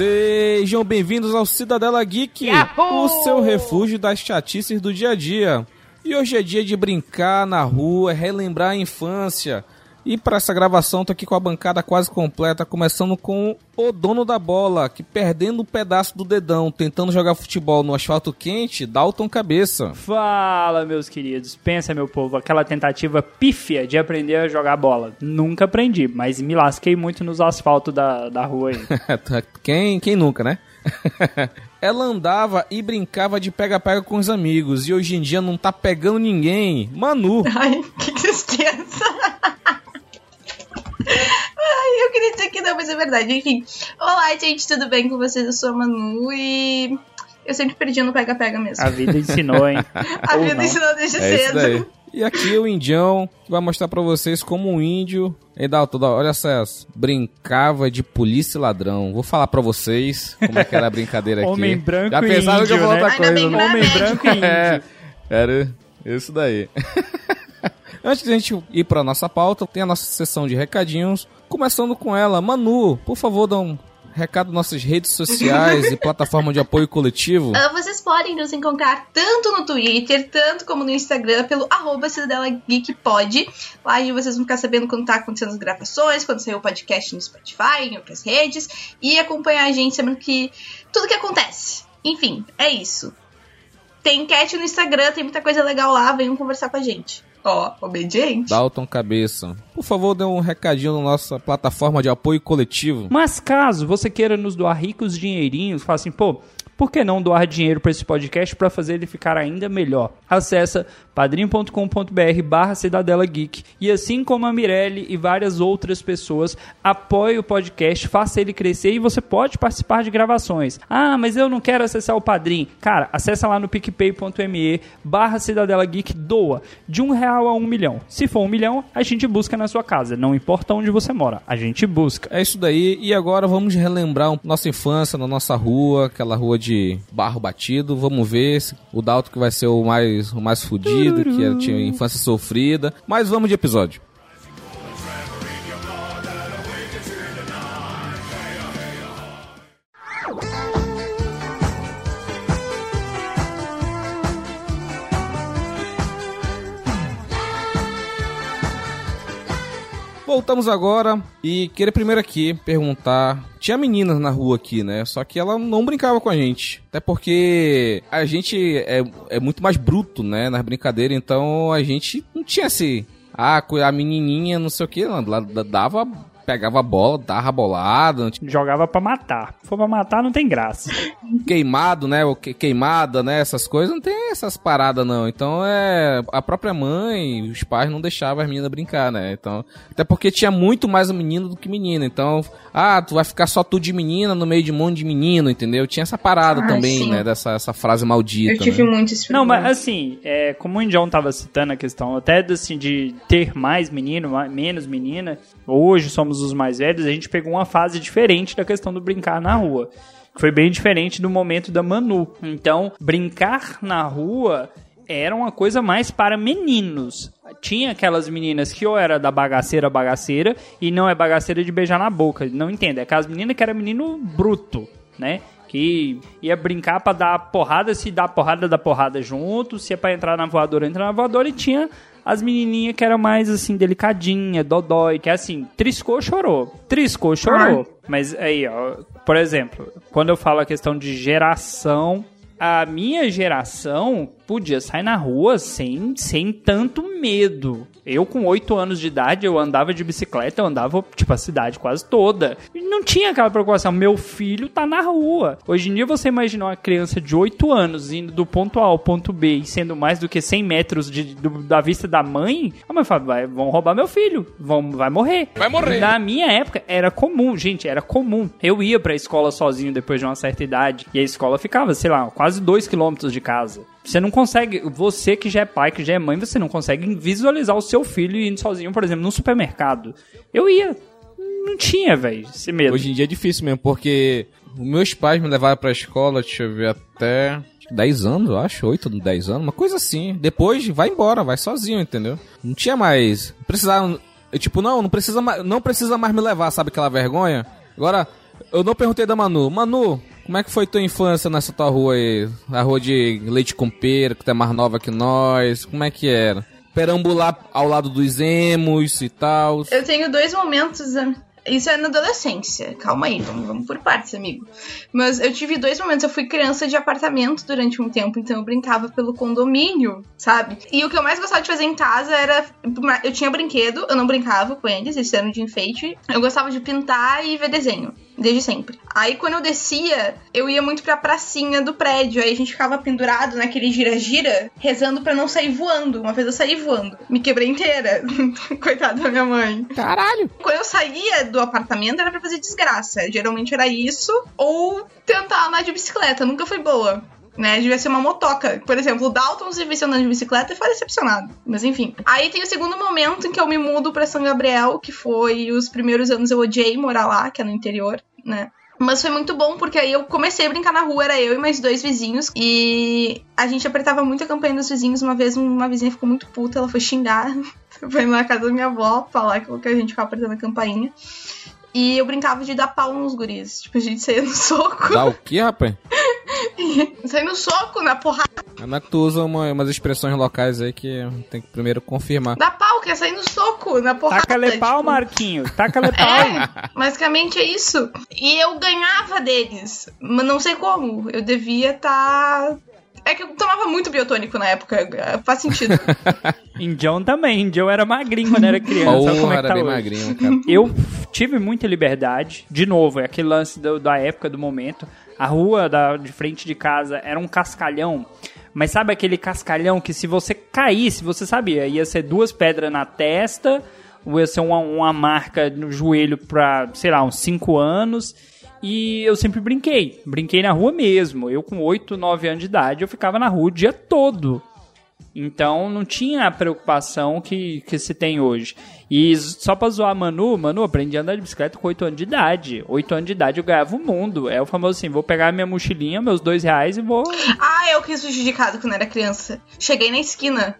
Sejam bem-vindos ao Cidadela Geek, Yahoo! o seu refúgio das chatices do dia a dia. E hoje é dia de brincar na rua, relembrar a infância. E para essa gravação, tô aqui com a bancada quase completa, começando com o dono da bola, que perdendo um pedaço do dedão, tentando jogar futebol no asfalto quente, Dalton Cabeça. Fala, meus queridos. Pensa, meu povo, aquela tentativa pífia de aprender a jogar bola. Nunca aprendi, mas me lasquei muito nos asfaltos da, da rua aí. quem, quem nunca, né? Ela andava e brincava de pega-pega com os amigos e hoje em dia não tá pegando ninguém. Manu. Ai, que tristeza. Ai, eu queria dizer que não, mas é verdade. Enfim. Olá, gente, tudo bem com vocês? Eu sou a Manu e. Eu sempre perdi no pega-pega mesmo. A vida ensinou, hein? A Ou vida não. ensinou desde É cedo. E aqui o Indião, vai mostrar pra vocês como um índio. Ei, Dalton, olha só, brincava de polícia e ladrão. Vou falar pra vocês como é que era a brincadeira aqui. Homem branco Já e pensaram que eu índio, vou né? outra Ainda coisa, bem que né? não é Homem branco e índio. É, era isso daí. Antes de a gente ir pra nossa pauta, tem a nossa sessão de recadinhos. Começando com ela, Manu, por favor, dá um recado nas nossas redes sociais e plataforma de apoio coletivo. Ah, vocês podem nos encontrar tanto no Twitter, tanto como no Instagram, pelo arroba Cidadela. Lá vocês vão ficar sabendo quando tá acontecendo as gravações, quando sair o podcast no Spotify, em outras redes, e acompanhar a gente sabendo que tudo que acontece. Enfim, é isso. Tem enquete no Instagram, tem muita coisa legal lá, venham conversar com a gente. Ó, obediente. Dalton Cabeça. Por favor, dê um recadinho na nossa plataforma de apoio coletivo. Mas caso você queira nos doar ricos dinheirinhos, fala assim, pô, por que não doar dinheiro para esse podcast para fazer ele ficar ainda melhor? Acesse padrim.com.br barra Cidadela Geek e assim como a Mirelle e várias outras pessoas, apoie o podcast, faça ele crescer e você pode participar de gravações. Ah, mas eu não quero acessar o Padrim. Cara, acessa lá no picpay.me barra Cidadela Geek, doa de um real a um milhão. Se for um milhão, a gente busca na sua casa, não importa onde você mora, a gente busca. É isso daí. E agora vamos relembrar nossa infância na nossa rua, aquela rua de barro batido. Vamos ver se o Dalton que vai ser o mais, o mais fudido, que era- tinha infância sofrida. Mas vamos de episódio. Voltamos agora e queria primeiro aqui perguntar. Tinha meninas na rua aqui, né? Só que ela não brincava com a gente. Até porque a gente é, é muito mais bruto, né? Nas brincadeiras, então a gente não tinha esse. Ah, a menininha, não sei o que, dava. Pegava a bola, dava a bolada, não tinha jogava pra matar. Se for pra matar, não tem graça. queimado, né? ou que- Queimada, né? Essas coisas, não tem essas paradas, não. Então é. A própria mãe, os pais não deixavam as meninas brincar, né? Então. Até porque tinha muito mais menino do que menina. Então, ah, tu vai ficar só tu de menina no meio de um monte de menino, entendeu? Tinha essa parada Ah, também, sim. né? Dessa essa frase maldita. Eu tive né? muito esse Não, mas assim, é, como o Indião tava citando a questão até assim, de ter mais menino, menos menina, hoje somos os mais velhos, a gente pegou uma fase diferente da questão do brincar na rua. Que foi bem diferente do momento da Manu. Então, brincar na rua era uma coisa mais para meninos. Tinha aquelas meninas que ou era da bagaceira bagaceira e não é bagaceira de beijar na boca. Não entende. É aquelas meninas que era menino bruto, né? Que ia brincar pra dar porrada, se dá porrada, dá porrada junto. Se é pra entrar na voadora, entra na voadora. E tinha as menininhas que eram mais assim, delicadinha, dodói, que é assim, triscou, chorou. Triscou, chorou. Mas aí, ó, por exemplo, quando eu falo a questão de geração, a minha geração podia sair na rua sem, sem tanto medo. Eu, com 8 anos de idade, eu andava de bicicleta, eu andava, tipo, a cidade quase toda. E não tinha aquela preocupação, meu filho tá na rua. Hoje em dia, você imagina uma criança de 8 anos indo do ponto A ao ponto B e sendo mais do que 100 metros de, do- da vista da mãe, a mãe fala, vai, vão roubar meu filho, vão, vai morrer. Vai morrer. Na minha época, era comum, gente, era comum. Eu ia pra escola sozinho depois de uma certa idade, e a escola ficava, sei lá, quase quase dois quilômetros de casa. Você não consegue, você que já é pai, que já é mãe, você não consegue visualizar o seu filho indo sozinho, por exemplo, no supermercado. Eu ia. Não tinha, velho, esse medo. Hoje em dia é difícil mesmo, porque meus pais me levaram pra escola, deixa eu ver, até 10 anos, eu acho, 8, 10 anos, uma coisa assim. Depois vai embora, vai sozinho, entendeu? Não tinha mais. Precisava. eu, Tipo, não, não precisa, não precisa mais me levar, sabe aquela vergonha? Agora, eu não perguntei da Manu. Manu, como é que foi tua infância nessa tua rua aí? A rua de leite com pera, que tu é mais nova que nós. Como é que era? Perambular ao lado dos emos e tal. Eu tenho dois momentos. né? Isso é na adolescência. Calma aí, vamos, vamos por partes, amigo. Mas eu tive dois momentos. Eu fui criança de apartamento durante um tempo, então eu brincava pelo condomínio, sabe? E o que eu mais gostava de fazer em casa era. Eu tinha brinquedo, eu não brincava com eles, esse ano de enfeite. Eu gostava de pintar e ver desenho. Desde sempre. Aí quando eu descia, eu ia muito pra pracinha do prédio. Aí a gente ficava pendurado naquele gira-gira, rezando pra não sair voando. Uma vez eu saí voando. Me quebrei inteira. Coitada da minha mãe. Caralho! Quando eu saía do apartamento era pra fazer desgraça. Geralmente era isso. Ou tentar andar de bicicleta. Nunca foi boa. Né, devia ser uma motoca. Por exemplo, o Dalton se visse andando de bicicleta e foi decepcionado. Mas enfim. Aí tem o segundo momento em que eu me mudo pra São Gabriel, que foi os primeiros anos eu odiei morar lá, que é no interior, né? Mas foi muito bom, porque aí eu comecei a brincar na rua, era eu e mais dois vizinhos. E a gente apertava muito a campanha dos vizinhos. Uma vez uma vizinha ficou muito puta, ela foi xingar. foi na casa da minha avó falar que a gente ficava apertando a campainha. E eu brincava de dar pau nos guris. Tipo, a gente saía no soco. Dá o que, rapaz? saía no soco, na porrada. Como é que tu usa uma, umas expressões locais aí que tem que primeiro confirmar. Dá pau, quer sair no soco, na porrada. Taca-lhe pau, tipo. Marquinho. Taca-lhe pau. É, basicamente é isso. E eu ganhava deles, mas não sei como. Eu devia estar. Tá... É que eu tomava muito biotônico na época, faz sentido. Indião também, Indião era magrinho quando era criança. Porra, como é que era tá bem hoje? magrinho, cara. Eu tive muita liberdade. De novo, é aquele lance do- da época, do momento. A rua da, de frente de casa era um cascalhão. Mas sabe aquele cascalhão que se você caísse, você sabia, ia ser duas pedras na testa, ia ser uma, uma marca no joelho pra, sei lá, uns 5 anos. E eu sempre brinquei. Brinquei na rua mesmo. Eu com 8, 9 anos de idade, eu ficava na rua o dia todo. Então não tinha a preocupação que, que se tem hoje. E só pra zoar a Manu, Manu, aprendi a andar de bicicleta com 8 anos de idade. 8 anos de idade eu ganhava o mundo. É o famoso assim, vou pegar minha mochilinha, meus dois reais e vou... ah, eu quis fugir de casa quando era criança. Cheguei na esquina.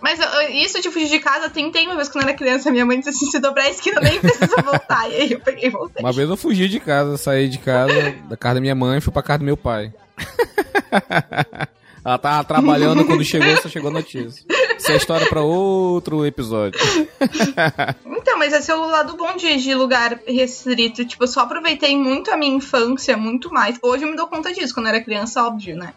Mas eu- isso de fugir de casa, tentei uma vez quando era criança. Minha mãe disse assim: se dobrar a esquina, nem precisa voltar. E aí eu peguei e voltei. Uma vez eu fugi de casa, saí de casa, da casa da minha mãe e fui pra casa do meu pai. Ela tava trabalhando quando chegou, só chegou a notícia. Isso é história pra outro episódio. Então, mas esse é o lado bom de, de lugar restrito. Tipo, eu só aproveitei muito a minha infância, muito mais. Hoje eu me dou conta disso, quando eu era criança, óbvio, né?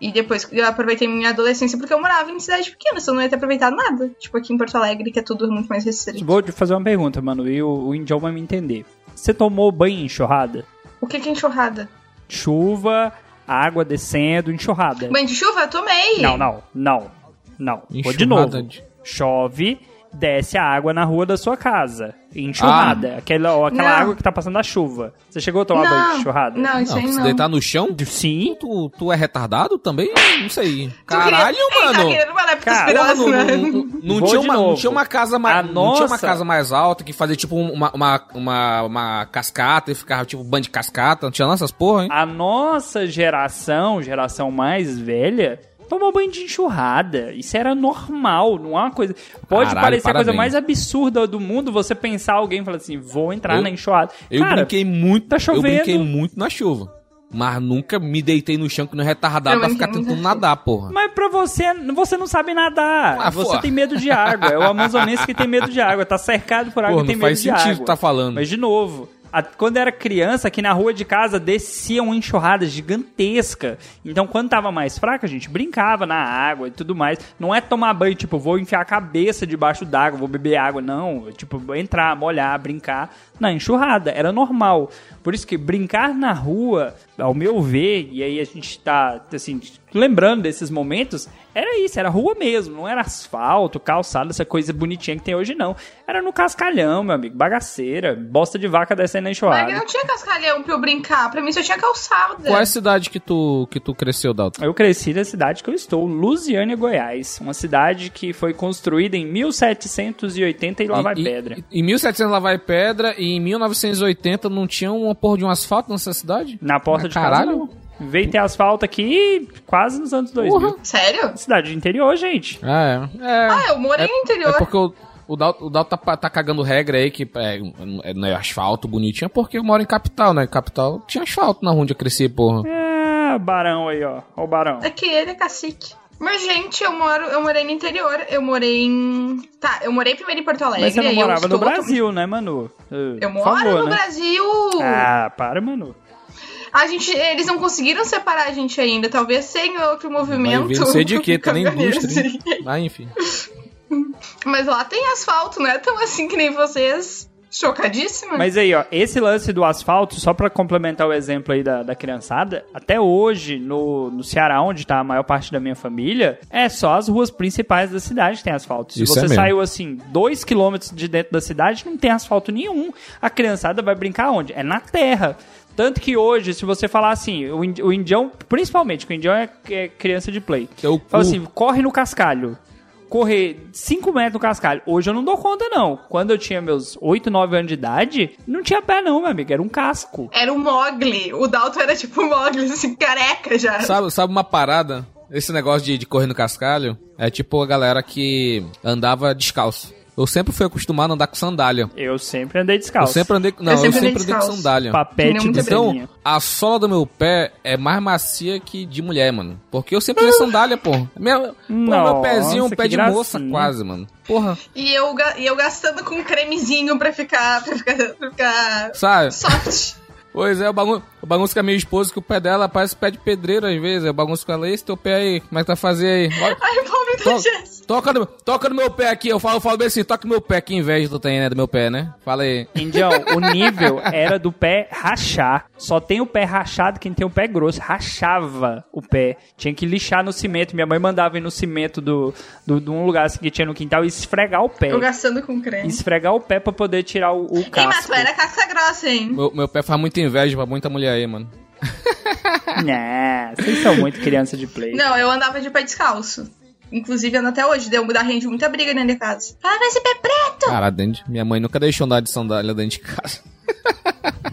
E depois eu aproveitei minha adolescência porque eu morava em cidade pequena, senão eu não ia ter aproveitado nada. Tipo, aqui em Porto Alegre, que é tudo muito mais restrito. Vou te fazer uma pergunta, Manu, e o, o Indião vai me entender. Você tomou banho em enxurrada? O que que é enxurrada? Chuva, água descendo, enxurrada. Banho de chuva? Eu tomei! Não, não, não, não. Vou de novo. Enxurrada de- Chove, desce a água na rua da sua casa. Enxurrada. Aquela, ou aquela Não. água que tá passando a chuva. Você chegou a tomar banho de enxurrada? Não, isso Não, aí se não. deitar no chão, Sim. tu, tu é retardado também? Não sei. Queria- Caralho, Ei, tá mano! querendo uma época Cara, Porra, conspiração, não, né? não- não- não tinha uma, não tinha uma casa mais, não tinha uma nossa- casa mais alta que fazia tipo uma, uma, uma, uma cascata e ficava tipo banho de cascata. Não tinha nessas porra, hein? A nossa geração, geração mais velha, tomou banho de enxurrada. Isso era normal, não é uma coisa. Pode Caralho, parecer a coisa parabéns. mais absurda do mundo você pensar alguém e falar assim: vou entrar Eu- na enxurrada. Eu Cara, brinquei muito, tá eu chovendo. brinquei muito na chuva. Mas nunca me deitei no chão que não é retardado Eu pra ficar tentando na nadar, porra. Mas pra você, você não sabe nadar. Ah, você pô. tem medo de água. É o amazonense que tem medo de água. Tá cercado por água Pô, e tem não medo faz de sentido água. tá falando. Mas, de novo, a- quando era criança, aqui na rua de casa descia uma enxurrada gigantesca. Então, quando tava mais fraca, a gente brincava na água e tudo mais. Não é tomar banho, tipo, vou enfiar a cabeça debaixo d'água, vou beber água. Não, tipo, entrar, molhar, brincar na enxurrada. Era normal. Por isso que brincar na rua, ao meu ver, e aí a gente tá, assim, lembrando desses momentos, era isso, era rua mesmo, não era asfalto, calçada, essa coisa bonitinha que tem hoje, não. Era no cascalhão, meu amigo, bagaceira, bosta de vaca descendo na Mas enxurrada. não tinha cascalhão pra eu brincar. Pra mim só tinha calçada. Qual é a cidade que tu, que tu cresceu, Dalton? Eu cresci na cidade que eu estou, Lusiânia, Goiás. Uma cidade que foi construída em 1780 e lá vai E- e- pedra. Em 1700 lá vai pedra e em 1980 não tinha uma porra de um asfalto nessa cidade? Na porta Ah, de caralho. casa, não. Veio ter asfalto aqui quase nos anos 2000. Porra. Sério? Cidade de interior, gente. Ah, é. É, Ah, eu morei no interior. é porque o, o Dalton, o Dalton tá, tá cagando regra aí que é, é, não é asfalto bonitinho, é porque eu moro em capital, né? Capital tinha asfalto na onde eu cresci, porra. É, barão aí, ó. Ó o barão. É que ele é cacique. Mas, gente, eu moro, eu morei no interior. Eu morei em. Tá, eu morei primeiro em Porto Alegre. Mas você não morava no Brasil, né, Manu? Uh, Eu por moro favor, no né? Brasil! Ah, para, Manu. A gente, eles não conseguiram separar a gente ainda. Talvez sem outro movimento. Vai ver, não sei de quê, tá na caminhoneiro, indústria. sim. Ah, enfim. Mas lá tem asfalto, não é tão assim que nem vocês. Chocadíssima? Mas aí, ó, esse lance do asfalto, só pra complementar o exemplo aí da, da criançada, até hoje, no, no Ceará, onde tá a maior parte da minha família, é só as ruas principais da cidade que tem asfalto. Se Isso você é saiu, assim, dois quilômetros de dentro da cidade, não tem asfalto nenhum. A criançada vai brincar onde? É na terra. Tanto que hoje, se você falar assim, o, o indião, principalmente, que o indião é, é criança de play. Teu Fala cu. assim, corre no cascalho. Correr 5 metros no cascalho. Hoje eu não dou conta, não. Quando eu tinha meus 8, 9 anos de idade, não tinha pé, não, meu amigo. Era um casco. Era o Mogli. O Dalton era tipo o Mogli, assim, careca já. Sabe, sabe uma parada? Esse negócio de, de correr no cascalho é tipo a galera que andava descalço. Eu sempre fui acostumado a andar com sandália. Eu sempre andei descalço. Eu sempre andei, não, eu sempre sempre, andei andei com descalço. sandália. Papete do Então, a sola do meu pé é mais macia que de mulher, mano. Porque eu sempre usei sandália, pô. Minha, pô, meu Nossa, pezinho é um pé de moça gracinha. quase, mano. Porra, E eu, e eu gastando com cremezinho pra ficar, pra ficar, pra ficar sabe? soft. Pois é, o bagunço, o bagunço com a minha esposa, que o pé dela parece pé de pedreiro às vezes. Eu bagunço com ela, esse teu pé aí, como é que tá fazendo aí? Olha, Ai, pobre da Jess. Toca, no, toca no meu pé aqui, eu falo, eu falo bem assim, toca no meu pé, que inveja tu tem, né, do meu pé, né? Fala aí. Indião, o nível era do pé rachar. Só tem o pé rachado quem tem o pé grosso. Rachava o pé. Tinha que lixar no cimento. Minha mãe mandava ir no cimento do, do, de um lugar assim que tinha no quintal e esfregar o pé. Eu gastando com creme. Esfregar o pé pra poder tirar o, o Ei, mas casco. tu era casca grossa, hein? Meu, meu pé faz muita inveja pra muita mulher aí, mano. Né, vocês são muito criança de play. Não, eu andava de pé descalço. Inclusive, até hoje. Deu da rende muita briga dentro de casa. Fala, vai esse pé preto! Cara, dentro, de- minha mãe nunca deixou andar de sandália dentro de casa.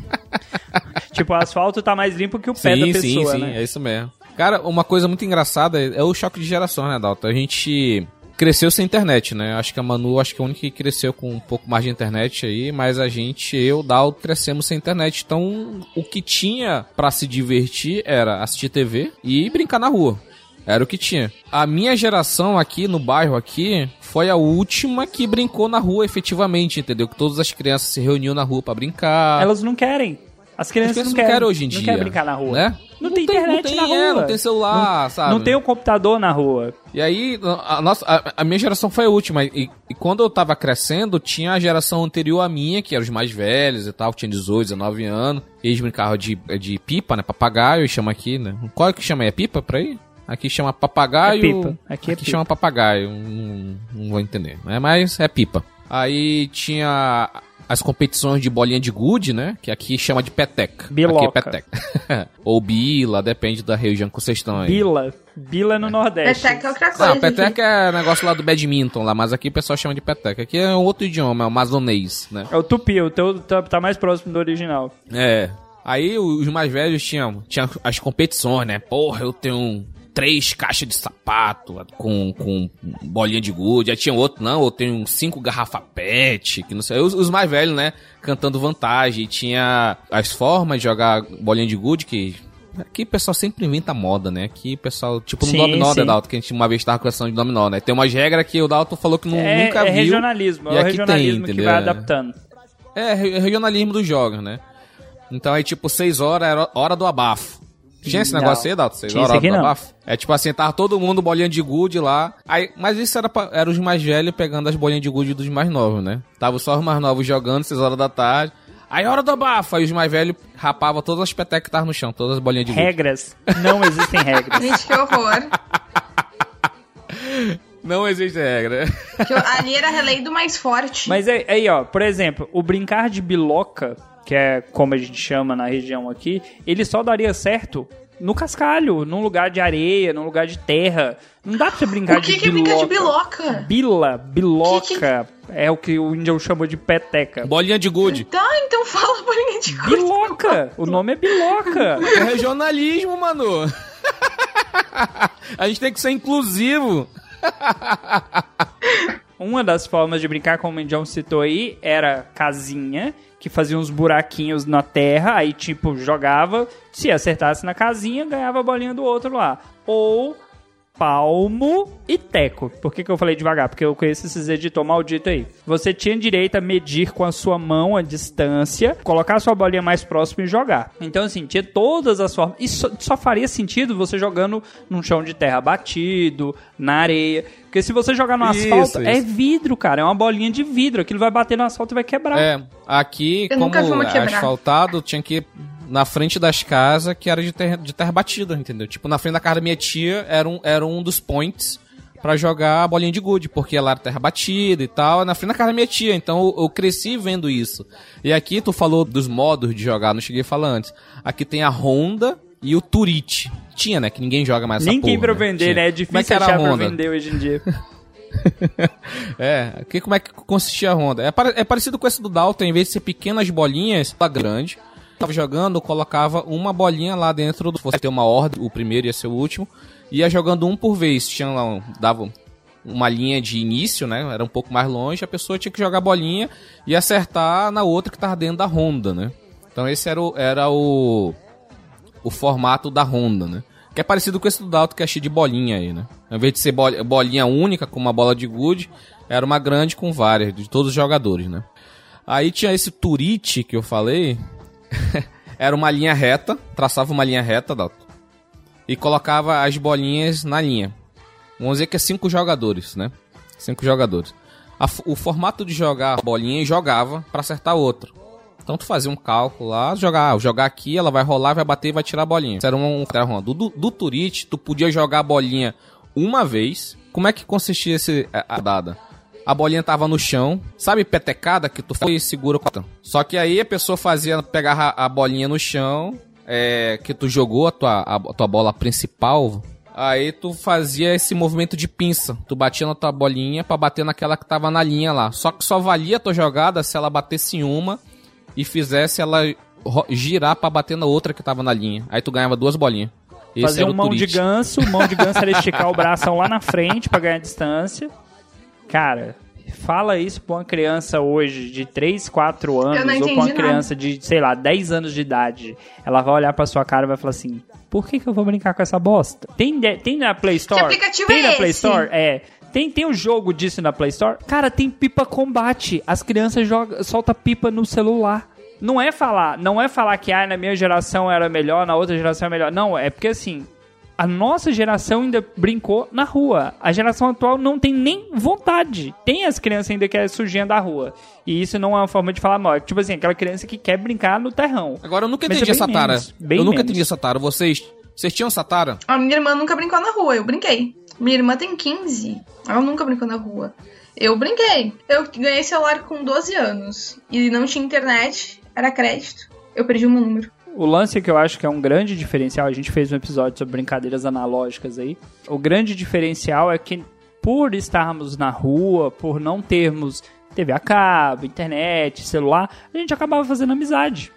Tipo, o asfalto tá mais limpo que o pé da pessoa, sim, sim, né? é isso mesmo. Cara, uma coisa muito engraçada é é o choque de geração, né, Dalton? A gente cresceu sem internet, né? Acho que a Manu, acho que é a única que cresceu com um pouco mais de internet aí, mas a gente, eu, Dalton, crescemos sem internet. Então, o que tinha pra se divertir era assistir TV e brincar na rua. Era o que tinha. A minha geração aqui no bairro aqui foi a última que brincou na rua efetivamente, entendeu? Que todas as crianças se reuniam na rua pra brincar. Elas não querem. As As crianças, crianças não querem hoje em dia. Não querem brincar na rua. Né? Não, tem internet não tem, na rua. é, não tem celular, sabe? Não tem o computador na rua. E aí, a, nossa, a, a minha geração foi a última. E, e quando eu tava crescendo, tinha a geração anterior à minha, que eram os mais velhos e tal, que tinha 18, 19 anos. Eles brincavam de, de pipa, né? Papagaio, chama aqui, né? Qual é que chama aí? É pipa pra aí? Aqui chama papagaio. É pipa. Aqui é pipa. chama papagaio. Não, não vou entender. Né? Mas é pipa. Aí tinha as competições de bolinha de gude, né? Que aqui chama de peteca. Biloca. Aqui é peteca. Ou bila, depende da região que vocês estão aí. Bila. Bila no Nordeste. Peteca é outra coisa. Não, peteca é negócio lá do badminton lá, mas aqui o pessoal chama de peteca. Aqui é um outro idioma, é o amazonês, né? É o tupi, o teu tá, tá mais próximo do original. É. Aí os mais velhos tinham, tinham as competições, né? Porra, eu tenho três caixas de sapato com, com bolinha de gude. Aí tinha outro, não, eu tenho cinco garrafa pet, que não sei. Os, os mais velhos, né? Cantando vantagem. Tinha as formas de jogar bolinha de gude, que... Aqui o pessoal sempre inventa moda, né? Aqui o pessoal, tipo no Sim, dominó, sim. né, Dalton? Que a gente uma vez tava conversando de dominó, né? Tem umas regras que o Dalton falou que nu- é, nunca é viu. regionalismo, e é o aqui regionalismo tem, que entendeu? vai adaptando. É, re- regionalismo dos jogos, né? Então aí, tipo, 6 horas era hora do abafo. Tinha esse Não. negócio aí, Dalton? 6 Tinha horas isso aqui não. É tipo assim, tava todo mundo bolinha de gude lá. Aí, mas isso era, pra, era os mais velhos pegando as bolinhas de gude dos mais novos, né? Tava só os mais novos jogando 6 horas da tarde. Aí, hora do abafo. Aí os mais velhos rapavam todas as petecas que estavam no chão, todas as bolinhas de gude. Regras. Não existem regras. Gente, que horror. Não existe regra. Ali era a lei do mais forte. Mas aí, aí, ó, por exemplo, o brincar de biloca que é como a gente chama na região aqui, ele só daria certo no cascalho, num lugar de areia, num lugar de terra. Não dá pra você brincar O que, de que é biloca. brincar de biloca? Bila, biloca, é o que o índio chama de peteca. Bolinha de gude. Tá, então fala bolinha de gude. Biloca! O nome é biloca. É regionalismo, mano. A gente tem que ser inclusivo. Uma das formas de brincar, como o Indião citou aí, era casinha, que fazia uns buraquinhos na terra, aí tipo jogava, se acertasse na casinha, ganhava a bolinha do outro lá. Ou palmo e teco. Por que, que eu falei devagar? Porque eu conheço esses editor maldito aí. Você tinha direito a medir com a sua mão a distância, colocar a sua bolinha mais próxima e jogar. Então, assim, tinha todas as formas. Isso só faria sentido você jogando num chão de terra batido, na areia. Porque se você jogar no Isso, asfalto, é isso. vidro, cara. É uma bolinha de vidro. Aquilo vai bater no asfalto e vai quebrar. É, aqui, Eu como é asfaltado, tinha que na frente das casas que era de terra, de terra batida, entendeu? Tipo, na frente da casa da minha tia era um, era um dos points pra jogar a bolinha de gude, porque ela era terra batida e tal, na frente da casa da minha tia. Então eu, eu cresci vendo isso. E aqui tu falou dos modos de jogar, não cheguei a falar antes. Aqui tem a Honda e o Turite. Tinha, né? Que ninguém joga mais essa Nem tem porra, pra vender, Tinha. né? É é difícil achar pra Honda? vender hoje em dia. É, que, como é que consistia a ronda? É, é parecido com esse do Dalton, em vez de ser pequenas bolinhas, ela grande. Tava jogando, colocava uma bolinha lá dentro do. Você ter uma ordem, o primeiro ia ser o último. Ia jogando um por vez. Tinha lá, um- dava uma linha de início, né? Era um pouco mais longe, a pessoa tinha que jogar a bolinha e acertar na outra que tava dentro da ronda, né? Então esse era o, era o, o formato da ronda, né? Que é parecido com esse do Dalton que é cheio de bolinha aí, né? Ao invés de ser bol- bolinha única com uma bola de gude, era uma grande com várias, de todos os jogadores, né? Aí tinha esse Turite que eu falei, era uma linha reta, traçava uma linha reta, Dalton, e colocava as bolinhas na linha. Vamos dizer que é cinco jogadores, né? Cinco jogadores. A o formato de jogar a bolinha e jogava pra acertar outro. Então tu fazia um cálculo lá, jogar, ah, jogar aqui, ela vai rolar, vai bater e vai tirar a bolinha. Isso era um, era do, do, tu podia jogar a bolinha uma vez. Como é que consistia esse, a, a dada? A bolinha tava no chão, sabe petecada que tu foi e segura com a Só que aí a pessoa fazia, pegava a bolinha no chão, é, que tu jogou a tua, a, tua bola principal, aí tu fazia esse movimento de pinça. Tu batia na tua bolinha pra bater naquela que tava na linha lá. Só que só valia a tua jogada se ela batesse em uma e fizesse ela girar pra bater na outra que tava na linha. Aí tu ganhava duas bolinhas. Esse Fazer era um o mão de Turite. ganso, mão de ganso era esticar o braço lá na frente pra ganhar distância. Cara, fala isso pra uma criança hoje de 3, 4 anos, ou pra uma criança de, sei lá, 10 anos de idade. Ela vai olhar pra sua cara e vai falar assim: por que, que eu vou brincar com essa bosta? Tem, de- tem na Play Store? aplicativo tem é na Play esse? Store? É. Tem, tem um jogo disso na Play Store? Cara, tem pipa combate. As crianças jogam, solta pipa no celular. Não é falar, não é falar que ah, na minha geração era melhor, na outra geração é melhor. Não, é porque assim, a nossa geração ainda brincou na rua. A geração atual não tem nem vontade. Tem as crianças ainda que é sujinha da rua. E isso não é uma forma de falar mal. É tipo assim, aquela criança que quer brincar no terrão. Agora eu nunca Mas entendi é essa tara. menos, eu nunca entendi essa tara. Vocês, vocês tinham essa tara? A minha irmã nunca brincou na rua, eu brinquei. Minha irmã tem 15, ela nunca brincou na rua. Eu brinquei. Eu ganhei celular com 12 anos e não tinha internet, era crédito. Eu perdi o meu número. O lance que eu acho que é um grande diferencial, a gente fez um episódio sobre brincadeiras analógicas aí. O grande diferencial é que por estarmos na rua, por não termos TV a cabo, internet, celular, a gente acabava fazendo amizade.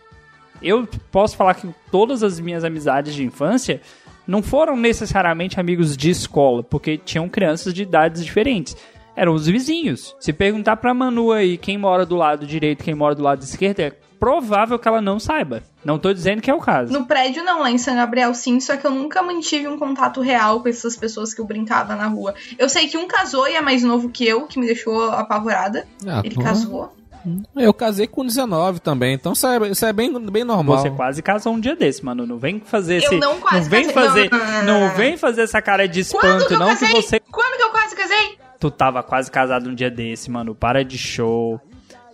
Eu posso falar que todas as minhas amizades de infância não foram necessariamente amigos de escola, porque tinham crianças de idades diferentes. Eram os vizinhos. Se perguntar pra Manu aí quem mora do lado direito, quem mora do lado esquerdo, é provável que ela não saiba. Não tô dizendo que é o caso. No prédio não, lá em São Gabriel sim, só que eu nunca mantive um contato real com essas pessoas que eu brincava na rua. Eu sei que um casou e é mais novo que eu, que me deixou apavorada. Ah, Ele casou. Eu casei com 19 também, então isso é, isso é bem, bem normal. Você quase casou um dia desse, mano. Não vem fazer esse. não quase vem casei. fazer. Não, não, não, Não, não, não. vem fazer essa cara de Quando espanto, que eu não casei? que você. Quando que eu quase casei? Tu tava quase casado um dia desse, mano. Para de show.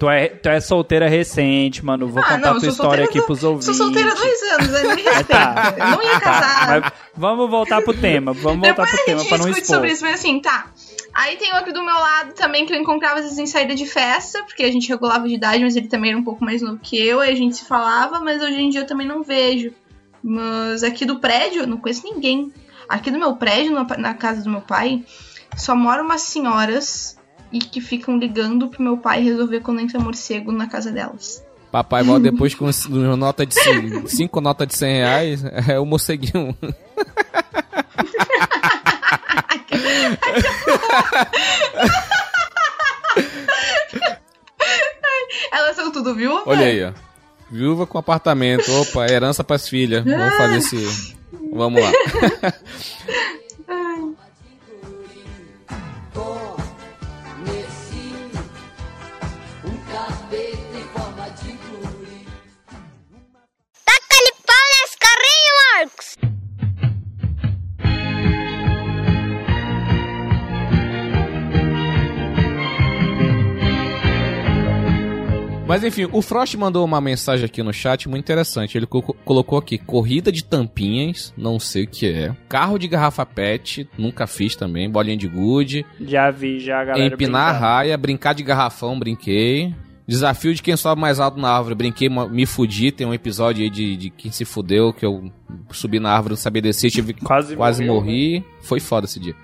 Tu é, tu é solteira recente, mano. Vou Ah, contar não, tua história aqui do- pros ouvintes. Sou solteira há dois anos, né? me respeita. tá. Eu não ia casar. Mas vamos voltar pro tema. Vamos voltar Depois pro a tema gente pra não expor. sobre isso, mas assim, tá. Aí tem outro do meu lado também que eu encontrava às vezes em saída de festa, porque a gente regulava de idade, mas ele também era um pouco mais novo que eu, e a gente se falava, mas hoje em dia eu também não vejo. Mas aqui do prédio, eu não conheço ninguém. Aqui do meu prédio, na, na casa do meu pai, só moram umas senhoras e que ficam ligando pro meu pai resolver quando entra morcego na casa delas. Papai volta depois com uma nota de 5 cinco notas de 100 reais, é o morceguinho. Elas são tudo viúva? Olha aí, ó. Viúva com apartamento. Opa, herança pras filhas. Vamos fazer esse. Vamos lá. Marcos! Mas enfim, o Frost mandou uma mensagem aqui no chat muito interessante. Ele co- colocou aqui: corrida de tampinhas, não sei o que é. Carro de garrafa pet, nunca fiz também. Bolinha de gude. Já vi, já a galera Empinar a brincando. raia, brincar de garrafão, brinquei. Desafio de quem sobe mais alto na árvore, brinquei, me fudi. Tem um episódio aí de, de quem se fudeu, que eu subi na árvore, não sabia descer, tive Quase morreu, morri. Foi foda esse dia.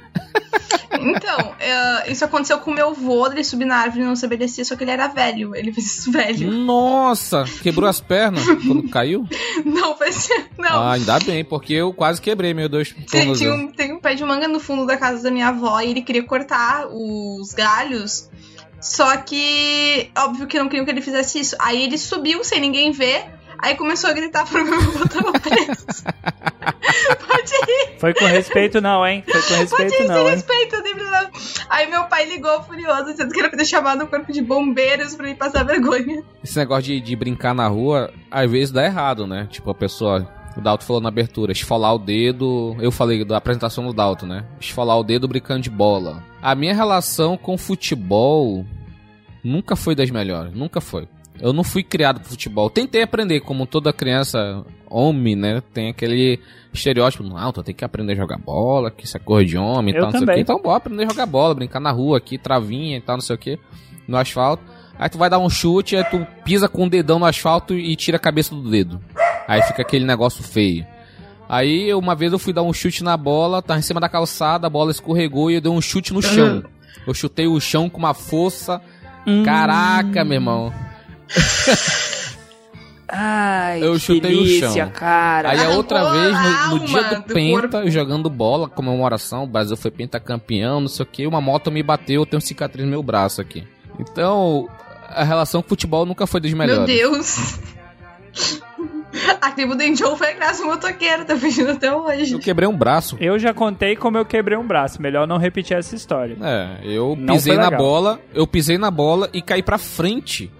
Então, é, isso aconteceu com o meu vô, ele subir na árvore e não saber descer, só que ele era velho. Ele fez isso velho. Nossa, quebrou as pernas quando caiu? Não, fez. Não. Ah, ainda bem, porque eu quase quebrei meu dois Tem, tinha um, tem um pé de manga no fundo da casa da minha avó e ele queria cortar os galhos. Só que, óbvio que não queriam que ele fizesse isso. Aí ele subiu sem ninguém ver. Aí começou a gritar pro meu avô tava preso. Pode ir, Foi com respeito não, hein? Foi com pode respeito ir, não, sem hein? respeito. precisava. Aí meu pai ligou furioso, dizendo que era pra ter chamado o corpo de bombeiros pra ele passar vergonha. Esse negócio de, de brincar na rua, às vezes dá errado, né? Tipo, a pessoa. O Dalton falou na abertura, esfolar o dedo. Eu falei da apresentação do Dalton, né? Esfolar o dedo brincando de bola. A minha relação com futebol nunca foi das melhores. Nunca foi. Eu não fui criado pro futebol. Tentei aprender, como toda criança, homem, né? Tem aquele estereótipo. Não, tu tem que aprender a jogar bola, que isso é cor de homem e tal, não sei o quê. Então, bora aprender a jogar bola, brincar na rua aqui, travinha e tal, não sei o quê. No asfalto. Aí tu vai dar um chute, aí tu pisa com o dedão no asfalto e tira a cabeça do dedo. Aí fica aquele negócio feio. Aí uma vez eu fui dar um chute na bola, tava em cima da calçada, a bola escorregou e eu dei um chute no chão. Eu chutei o chão com uma força. Caraca, meu irmão. Ai, Eu chutei o delícia, chão. cara. Aí a outra Arrancou vez, no, no dia do Penta, corpo. jogando bola, comemoração, o Brasil foi pentacampeão, não sei o que, uma moto me bateu, eu tenho cicatriz no meu braço aqui. Então, a relação com o futebol nunca foi dos melhores. Meu Deus. A tribo do Indião foi a graça motoqueira, tá pedindo até hoje. Eu quebrei um braço. Eu já contei como eu quebrei um braço. Melhor não repetir essa história. É, eu Não pisei na bola, eu pisei na bola e caí pra frente.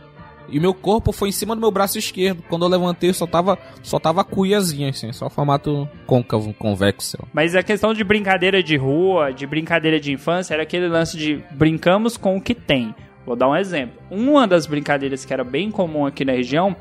E meu corpo foi em cima do meu braço esquerdo. Quando eu levantei, só tava, só tava a cuiazinha, assim, só formato côncavo, convexo. Mas a questão de brincadeira de rua, de brincadeira de infância, era aquele lance de brincamos com o que tem. Vou dar um exemplo. Uma das brincadeiras que era bem comum aqui na região,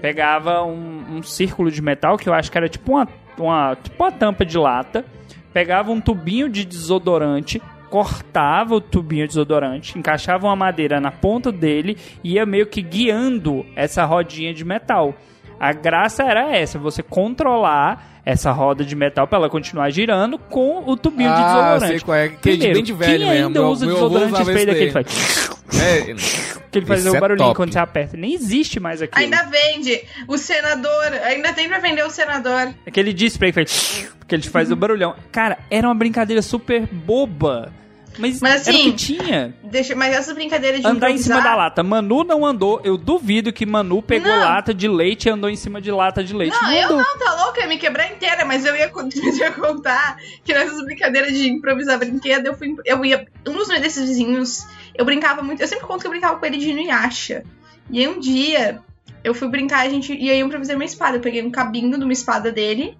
pegava um, um círculo de metal, que eu acho que era tipo uma, uma, tipo uma tampa de lata, pegava um tubinho de desodorante, cortava o tubinho de desodorante, encaixava uma madeira na ponta dele e ia meio que guiando essa rodinha de metal. A graça era essa, você controlar essa roda de metal pra ela continuar girando com o tubinho de Ah, desodorante. sei qual é, que é de Primeiro, bem de velho quem mesmo. ainda Meu- usa meu desodorante spray daquele faz... É, Que ele faz o é barulhinho top. quando você aperta. Nem existe mais aquilo. Ainda vende. O senador. Ainda tem pra vender o senador. Aquele display que faz... Que ele faz o barulhão. Cara, era uma brincadeira super boba. Mas, Mas, era o assim, que tinha. Deixa, mas essa brincadeira de Andar em cima da lata. Manu não andou. Eu duvido que Manu pegou Não. lata de leite e andou em cima de lata de leite. Não, eu andou. não, tá louca, eu ia me quebrar inteira, mas eu ia, eu ia contar que nessas brincadeiras de improvisar brinquedo, eu fui. Eu ia. Um dos meus desses vizinhos, eu brincava muito. Eu sempre conto que eu brincava com ele de Inuyasha. E aí um dia, eu fui brincar, a gente. E aí eu improvisei uma espada. Eu peguei um cabinho de uma espada dele,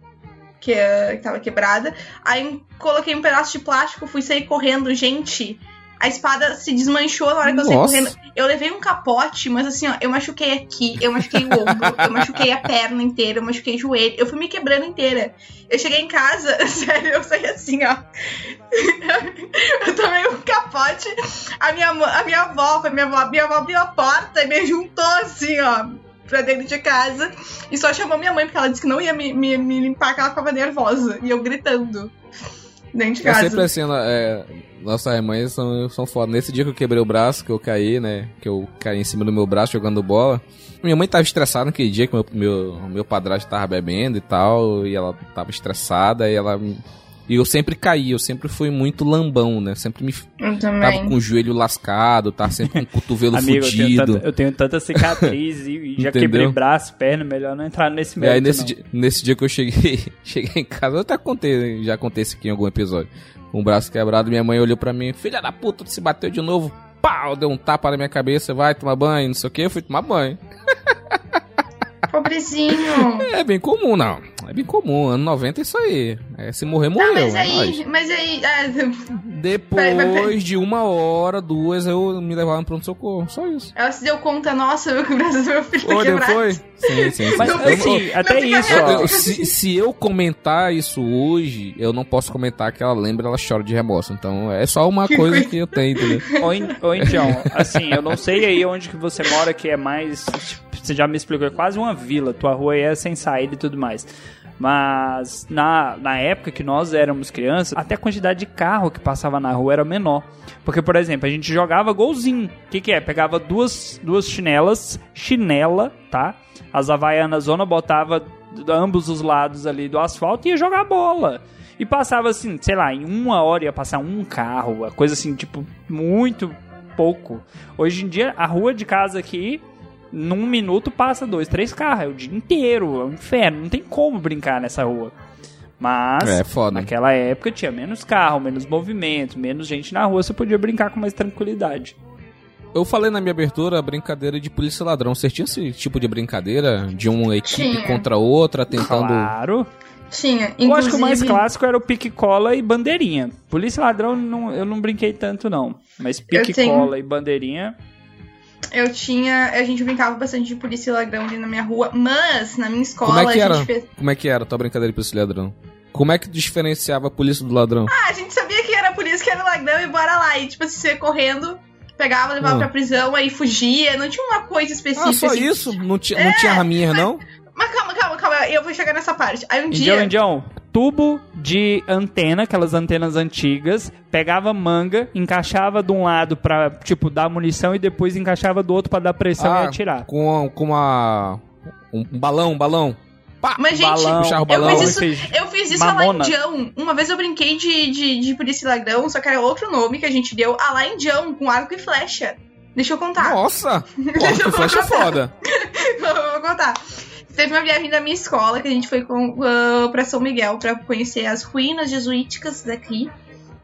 que, eh, que tava quebrada. Aí coloquei um pedaço de plástico, fui sair correndo, gente. A espada se desmanchou na hora que eu saí Nossa. correndo. Eu levei um capote, mas assim, ó, eu machuquei aqui, eu machuquei o ombro, eu machuquei a perna inteira, eu machuquei o joelho, eu fui me quebrando inteira. Eu cheguei em casa, sério, eu saí assim, ó. Eu tomei um capote a minha, a minha avó, foi minha avó, a minha avó abriu a porta e me juntou assim, ó, pra dentro de casa. E só chamou minha mãe, porque ela disse que não ia me, me, me limpar, que ela ficava nervosa. E eu gritando dentro de É casa. sempre assim, é, nossas mães são, são foda. Nesse dia que eu quebrei o braço, que eu caí, né? Que eu caí em cima do meu braço jogando bola. Minha mãe tava estressada naquele dia que meu, meu, meu padrasto tava bebendo e tal. E ela tava estressada e ela. E eu sempre caí, eu sempre fui muito lambão, né? Sempre me Eu tava também. com o joelho lascado, tava sempre com o cotovelo Amigo, eu tenho, fudido. tanta, eu tenho tanta cicatriz e, e já quebrei braço, perna, melhor não entrar nesse E mérito, aí nesse não. dia, nesse dia que eu cheguei, cheguei em casa, eu até contei, já contei isso aqui em algum episódio. Com o braço quebrado, minha mãe olhou pra mim, filha da puta, tu se bateu de novo. Pau, deu um tapa na minha cabeça, vai tomar banho, não sei o que, eu fui tomar banho. Pobrezinho. É bem comum, não. É bem comum, ano 90 é isso aí. É, se morrer, morreu. Não, mas é aí, mas aí, ah, Depois Peraí, mas peraí. de uma hora, duas, eu me levaram pro pronto-socorro. Só isso. ela se deu conta, nossa, meu, que o braço do meu filho tá Ô, quebrado. foi? Sim, sim, sim. Mas Eu- assim, até fica isso, Eu- ó. eu- se, se eu comentar isso hoje, eu não posso comentar que ela lembra, ela chora de remorso. Então é só uma Que coisa que eu tenho, entendeu? Ô, Indião, assim, eu não sei aí onde que você mora, que é mais. tipo, Você já me explicou, é quase uma vila. Tua rua é sem saída e tudo mais. Mas na, na época que nós éramos crianças, até a quantidade de carro que passava na rua era menor. Porque, por exemplo, a gente jogava golzinho. O que, que é? Pegava duas, duas chinelas, chinela, tá? As havaianas zona botava ambos os lados ali do asfalto e ia jogar bola. E passava assim, sei lá, em uma hora ia passar um carro, coisa assim, tipo, muito pouco. Hoje em dia, a rua de casa aqui, num minuto passa dois, três carros, é o dia inteiro, é um inferno, não tem como brincar nessa rua. Mas, É foda. naquela época tinha menos carro, menos movimento, menos gente na rua, você podia brincar com mais tranquilidade. Eu falei na minha abertura a brincadeira de polícia ladrão. Você tinha esse tipo de brincadeira? De uma equipe Tinha. contra outra, tentando. Claro. Tinha, Eu acho que o mais inclusive- clássico era o pique-cola e bandeirinha. Polícia ladrão não, eu não brinquei tanto, não. Mas pique-cola e bandeirinha. Eu tinha. A gente brincava bastante de polícia e ladrão ali na minha rua, mas na minha escola Como é que a era? gente fez. Como é que era a tua brincadeira de polícia e ladrão? Como é que diferenciava a polícia do ladrão? Ah, a gente sabia que era polícia, que era ladrão e bora lá. E tipo, assim, você correndo, pegava, levava Ah. pra prisão, aí fugia. Não tinha uma coisa específica. Ah, só assim. isso? Não, ti, não tinha raminha, não? Mas calma, calma, calma. Eu vou chegar nessa parte. Aí um Indião, dia. Indião, tubo de antena, aquelas antenas antigas, pegava manga, encaixava de um lado pra, tipo, dar munição e depois encaixava do outro pra dar pressão Ah, e atirar. Com, com uma. Um balão, um balão. Pá! Mas, gente, balão, puxar o eu balão fiz isso, fez- eu fiz isso a lá em Dião. Uma vez eu brinquei de, de, de polícia ladrão, só que era outro nome que a gente deu a lá em Dião, com arco e flecha. Deixa eu contar. Nossa! Porra, que flecha foda. Vou contar. Teve uma viagem da minha escola que a gente foi com, ah, pra São Miguel pra conhecer as ruínas jesuíticas daqui,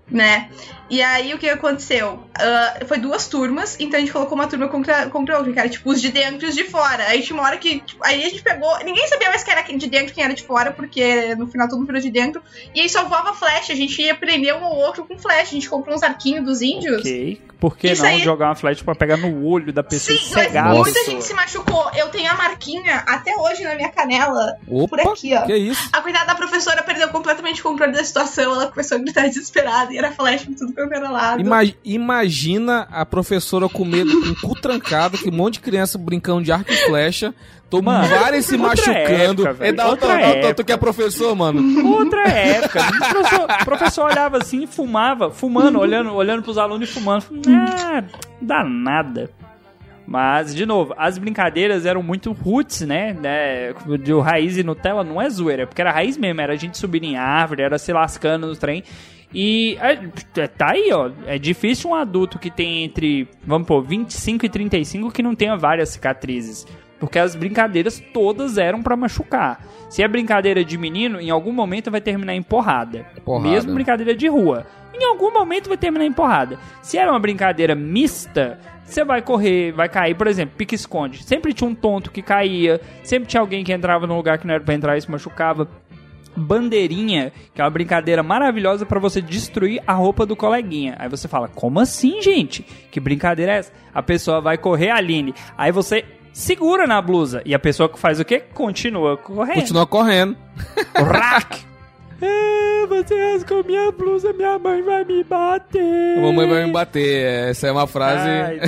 né? E aí o que aconteceu? Ah, foi duas turmas, então a gente colocou uma turma contra, contra outra, que era tipo os de dentro e os de fora. Aí tinha uma hora que. tipo, aí a gente pegou. Ninguém sabia mais quem era de dentro e quem era de fora, porque no final todo mundo virou de dentro. E aí só voava flecha, a gente ia prender um ou outro com flecha. A gente comprou uns arquinhos dos índios. Ok. Por que Isso não aí- jogar uma flecha pra pegar no olho da pessoa Sim, mas muita gente se machucou. Eu tenho a marquinha até hoje na minha canela, por Opa! aqui, ó. Que isso? A cuidada da professora perdeu completamente o controle da situação. Ela começou a gritar desesperada e era flash por tudo quanto era lado. Ima- imagina a professora com medo, com o cu trancado, que um monte de criança brincando de arco e flecha, tomando Mano, várias se outra machucando. época, é da outra outra, tu época. que é professor, mano. Outra época. O professor, o professor olhava assim e fumava, fumando, olhando, olhando pros alunos e fumando. Ah, dá nada. Mas, de novo, as brincadeiras eram muito roots, né? né? De raiz e Nutella não é zoeira, porque era raiz mesmo, era a gente subindo em árvore, era se lascando no trem. E é, tá aí, ó. É difícil um adulto que tem entre, vamos pôr, 25 e 35 que não tenha várias cicatrizes. Porque as brincadeiras todas eram pra machucar. Se é brincadeira de menino, em algum momento vai terminar em porrada. Porrada. Mesmo brincadeira de rua. Em algum momento vai terminar em porrada. Se era uma brincadeira mista, você vai correr, vai cair, por exemplo, pique-esconde. Sempre tinha um tonto que caía, sempre tinha alguém que entrava num lugar que não era pra entrar e se machucava. Bandeirinha, que é uma brincadeira maravilhosa pra você destruir a roupa do coleguinha. Aí você fala, como assim, gente? Que brincadeira é essa? A pessoa vai correr, Aline. Aí você segura na blusa. E a pessoa que faz o quê? Continua correndo. Continua correndo. Rack! É, você rasgou minha blusa, minha mãe vai me bater. A mamãe vai me bater. Essa é uma frase. Ai.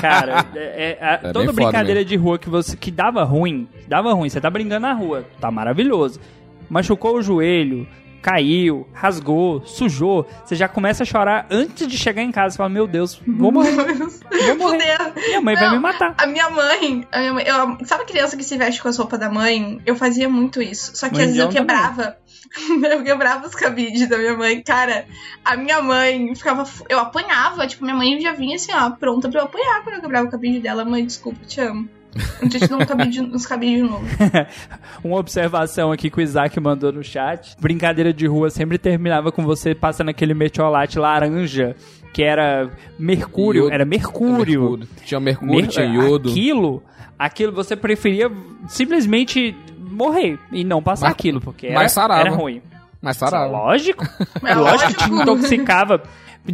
Cara, é, é- bem toda brincadeira de rua que você que dava ruim, dava ruim. Você tá brincando na rua, tá maravilhoso. Machucou o joelho, caiu, rasgou, sujou. Você já começa a chorar antes de chegar em casa. Você fala, meu Deus, vou morrer, vou morrer. Minha mãe vai Não, me matar. A minha mãe, a minha mãe eu, sabe a criança que se veste com as roupas da mãe? Eu fazia muito isso. Só que O às vezes eu quebrava. eu quebrava os cabides da minha mãe. Cara, a minha mãe ficava. Eu apanhava. Tipo, minha mãe já vinha assim, ó, pronta pra eu apanhar quando eu quebrava o cabide dela. Mãe, desculpa, te amo. Não te dou um cabide, de novo. Uma observação aqui que o Isaac mandou no chat. Brincadeira de rua sempre terminava com você passando aquele metiolate laranja, que era mercúrio. Iodo. Era mercúrio. Tinha mercúrio, Mer- tinha iodo. Aquilo, aquilo você preferia simplesmente morrer e não passar Mas- aquilo, porque era, era ruim. Mas sarava. Lógico. É Lógico que te intoxicava.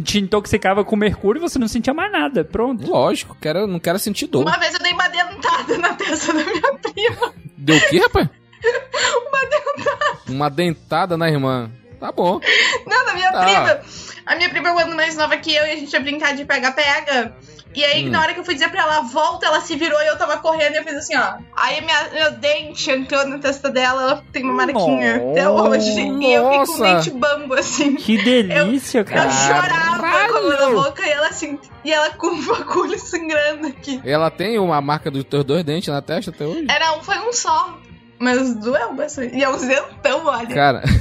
Te intoxicava com mercúrio e você não sentia mais nada. Pronto. Lógico, quero, não quero sentir dor. Uma vez eu dei uma dentada na testa da minha prima. Deu o quê, rapaz? Uma dentada. Uma dentada na irmã. Tá bom. Não, da minha Tá. prima. A minha prima é um ano mais nova que eu e a gente ia brincar de pega-pega. E aí, Hum. na hora que eu fui dizer pra ela, volta, ela se virou e eu tava correndo e eu fiz assim, ó. Aí minha, meu dente entrou na testa dela, ela tem uma marquinha até hoje. E eu fiquei com o dente bambo, assim. Que delícia, Eu cara. chorava com a boca e ela assim. E ela com o bagulho sangrando aqui. Ela tem uma marca dos teus dois dentes na testa até hoje? Era foi um só. Mas doeu bastante. E é um zentão, olha. Cara.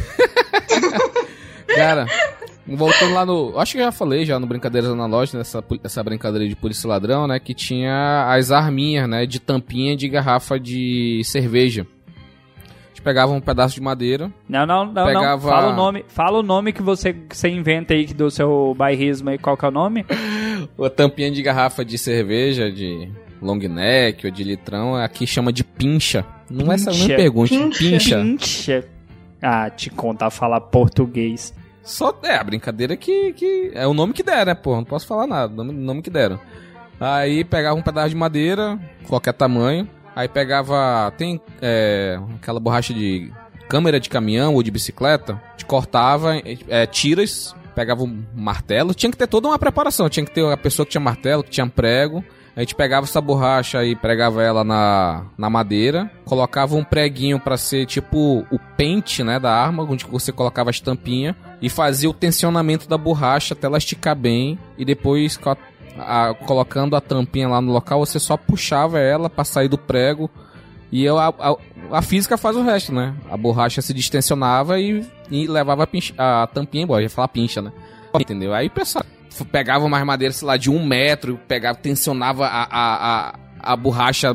Cara, voltando lá no. Acho que eu já falei já no Brincadeiras na Loja, nessa essa brincadeira de polícia ladrão, né? Que tinha as arminhas, né? De tampinha de garrafa de cerveja. A gente pegava um pedaço de madeira. Não, não, não, não. Pegava- Fala o nome, fala o nome que você, que você inventa aí do seu bairrismo aí, qual que é o nome? A tampinha de garrafa de cerveja, de long neck ou de litrão, aqui chama de pincha. Não é essa Pincha. pergunte. Pincha. Pincha. Pincha. Ah, te contar falar português. Só é a brincadeira que, que. É o nome que der, né, pô? Não posso falar nada. O nome, nome que deram. Aí pegava um pedaço de madeira, qualquer tamanho. Aí pegava. Tem é, aquela borracha de câmera de caminhão ou de bicicleta. Gente cortava, é, tiras, pegava um martelo. Tinha que ter toda uma preparação. Tinha que ter a pessoa que tinha martelo, que tinha prego. A gente pegava essa borracha e pregava ela na, na madeira, colocava um preguinho pra ser tipo o pente, né, da arma, onde você colocava as tampinhas e fazia o tensionamento da borracha até ela esticar bem e depois co- a- colocando a tampinha lá no local, você só puxava ela pra sair do prego e eu- a, a- a física faz o resto, né? A borracha se distensionava e, e levava a, pincha- a tampinha embora, eu ia falar pincha, né? Entendeu? Aí pessoal pegava mais madeira, sei lá, de um metro, pegava, tensionava a, a, a, a borracha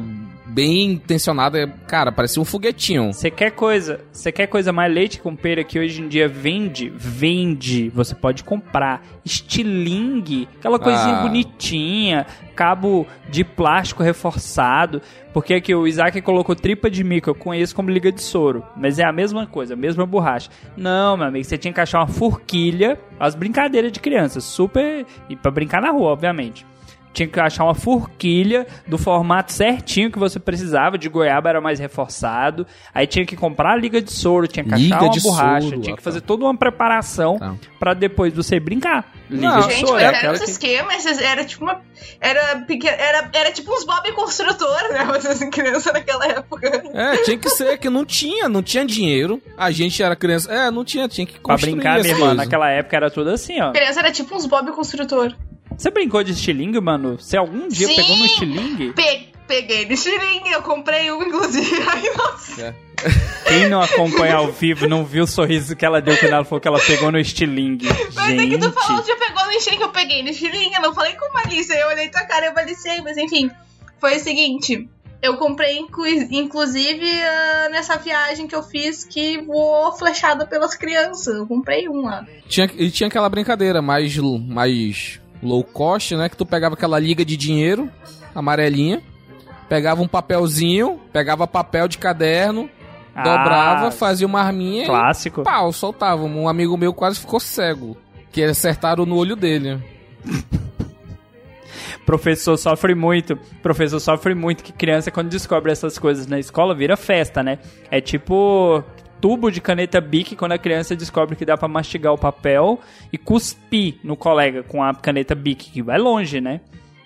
bem tensionada, cara, parecia um foguetinho. Você quer coisa, você quer coisa mais leite com pera que hoje em dia vende? Vende. Você pode comprar estilingue, aquela coisinha Ah. bonitinha, cabo de plástico reforçado, porque aqui o Isaac colocou tripa de mico, eu conheço como liga de soro, mas é a mesma coisa, a mesma borracha. Não, meu amigo, você tinha que achar uma forquilha, as brincadeiras de criança, super e para brincar na rua, obviamente. Tinha que achar uma forquilha do formato certinho que você precisava. De goiaba era mais reforçado. Aí tinha que comprar a liga de soro, tinha que Liga achar uma de borracha, soro, tinha ah, que tá. fazer toda uma preparação Tá. pra depois você brincar. Liga Não, de Gente, soro, mas é era aquela uns que... esquemas, era tipo uma. Era, peque- era, era tipo uns Bob construtor, né? Vocês em criança naquela época. É, tinha que ser, que não tinha, não tinha dinheiro. A gente era criança, é, não tinha, tinha que Pra construir brincar, as minha irmã, naquela época era tudo assim, ó. Criança era tipo uns Bob construtor. Você brincou de estilingue, mano? Você algum dia Sim. pegou no estilingue? Pe- peguei de xiringue, eu comprei um, inclusive. Ai, nossa. Quem não acompanha ao vivo não viu o sorriso que ela deu quando ela falou que ela pegou no estilingue. Mas é que tu falou Gente, que pegou no xiringue, eu peguei no xiringue. Eu não falei com malícia, eu olhei tua cara e eu malicei. Mas enfim, foi o seguinte. Eu comprei, inclu- inclusive, nessa viagem que eu fiz que voou flechada pelas crianças. Eu comprei um lá. Tinha, e tinha aquela brincadeira mais, mais low cost, né? Que tu pegava aquela liga de dinheiro, amarelinha, pegava um papelzinho, pegava papel de caderno, dobrava, Ah, fazia uma arminha Clássico. e pau, soltava. Um amigo meu quase ficou cego. Que acertaram no olho dele. Professor sofre muito. Professor sofre muito que criança, quando descobre essas coisas na escola, vira festa, né? É tipo. Tubo de caneta Bic quando a criança descobre que dá pra mastigar o papel e cuspir no colega com a caneta Bic, que vai longe, né?